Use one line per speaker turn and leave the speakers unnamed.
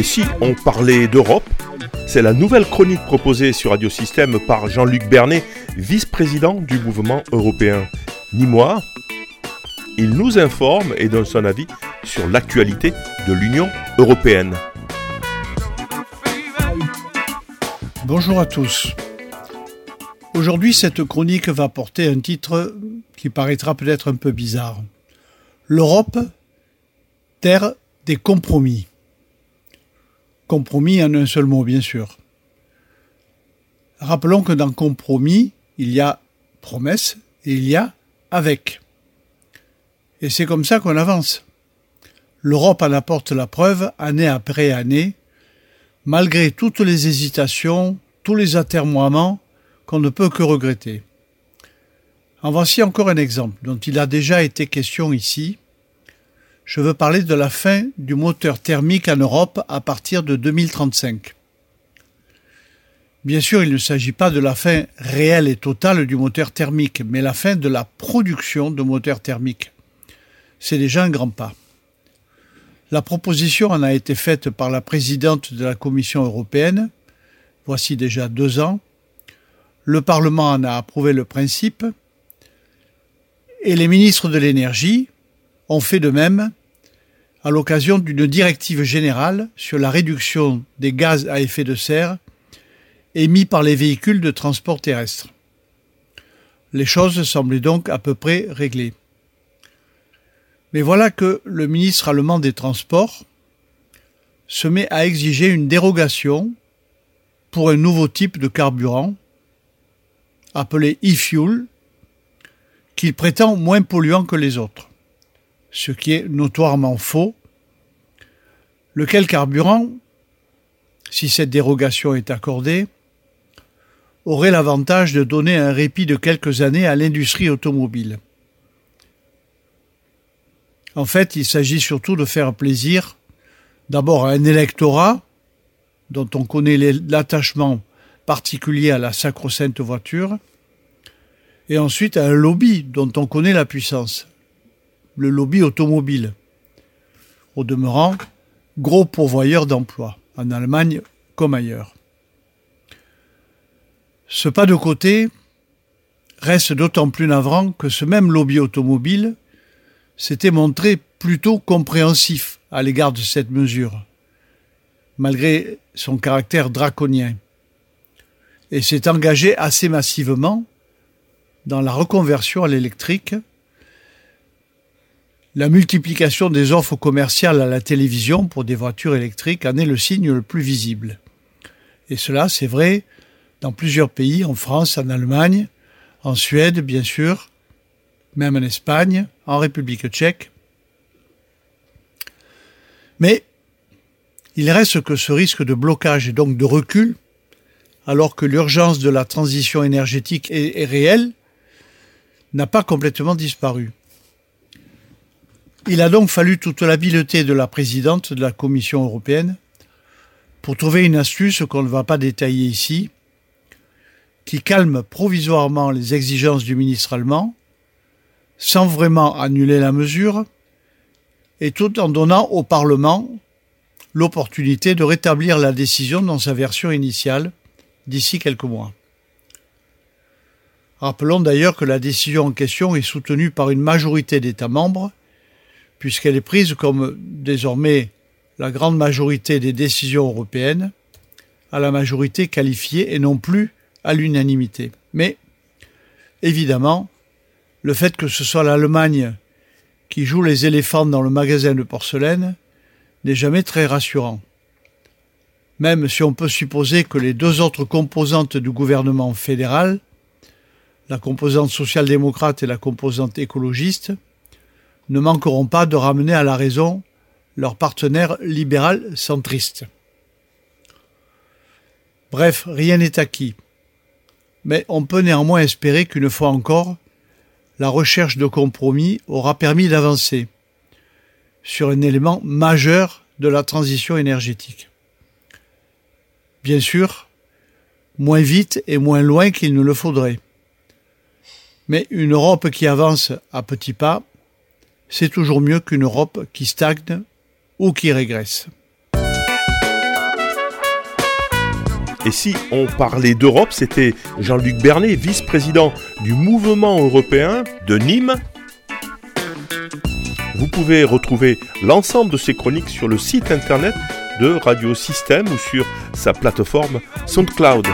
Et si on parlait d'Europe, c'est la nouvelle chronique proposée sur Radio Système par Jean-Luc Bernet, vice-président du mouvement européen. Ni moi, il nous informe et donne son avis sur l'actualité de l'Union européenne.
Bonjour à tous. Aujourd'hui, cette chronique va porter un titre qui paraîtra peut-être un peu bizarre. L'Europe, terre des compromis. Compromis en un seul mot, bien sûr. Rappelons que dans compromis, il y a promesse et il y a avec. Et c'est comme ça qu'on avance. L'Europe en apporte la preuve année après année, malgré toutes les hésitations, tous les atermoiements qu'on ne peut que regretter. En voici encore un exemple dont il a déjà été question ici, je veux parler de la fin du moteur thermique en Europe à partir de 2035. Bien sûr, il ne s'agit pas de la fin réelle et totale du moteur thermique, mais la fin de la production de moteurs thermiques. C'est déjà un grand pas. La proposition en a été faite par la présidente de la Commission européenne, voici déjà deux ans. Le Parlement en a approuvé le principe, et les ministres de l'énergie ont fait de même à l'occasion d'une directive générale sur la réduction des gaz à effet de serre émis par les véhicules de transport terrestre. Les choses semblaient donc à peu près réglées. Mais voilà que le ministre allemand des Transports se met à exiger une dérogation pour un nouveau type de carburant appelé e-fuel qu'il prétend moins polluant que les autres ce qui est notoirement faux, lequel carburant, si cette dérogation est accordée, aurait l'avantage de donner un répit de quelques années à l'industrie automobile. En fait, il s'agit surtout de faire plaisir d'abord à un électorat dont on connaît l'attachement particulier à la sacro-sainte voiture, et ensuite à un lobby dont on connaît la puissance, le lobby automobile. Au demeurant, gros pourvoyeur d'emplois, en Allemagne comme ailleurs. Ce pas de côté reste d'autant plus navrant que ce même lobby automobile s'était montré plutôt compréhensif à l'égard de cette mesure, malgré son caractère draconien, et s'est engagé assez massivement dans la reconversion à l'électrique la multiplication des offres commerciales à la télévision pour des voitures électriques en est le signe le plus visible. Et cela, c'est vrai dans plusieurs pays, en France, en Allemagne, en Suède, bien sûr, même en Espagne, en République tchèque. Mais il reste que ce risque de blocage et donc de recul, alors que l'urgence de la transition énergétique est, réelle, n'a pas complètement disparu. Il a donc fallu toute l'habileté de la présidente de la Commission européenne pour trouver une astuce qu'on ne va pas détailler ici, qui calme provisoirement les exigences du ministre allemand, sans vraiment annuler la mesure, et tout en donnant au Parlement l'opportunité de rétablir la décision dans sa version initiale d'ici quelques mois. Rappelons d'ailleurs que la décision en question est soutenue par une majorité d'États membres puisqu'elle est prise comme désormais la grande majorité des décisions européennes à la majorité qualifiée et non plus à l'unanimité. Mais évidemment, le fait que ce soit l'Allemagne qui joue les éléphants dans le magasin de porcelaine n'est jamais très rassurant. Même si on peut supposer que les deux autres composantes du gouvernement fédéral, la composante social-démocrate et la composante écologiste, ne manqueront pas de ramener à la raison leur partenaire libéral centriste. Bref, rien n'est acquis. Mais on peut néanmoins espérer qu'une fois encore, la recherche de compromis aura permis d'avancer sur un élément majeur de la transition énergétique. Bien sûr, moins vite et moins loin qu'il ne le faudrait. Mais une Europe qui avance à petits pas c'est toujours mieux qu'une Europe qui stagne ou qui régresse.
Et si on parlait d'Europe, c'était Jean-Luc Bernet, vice-président du mouvement européen de Nîmes. Vous pouvez retrouver l'ensemble de ces chroniques sur le site internet de Radio Système ou sur sa plateforme SoundCloud.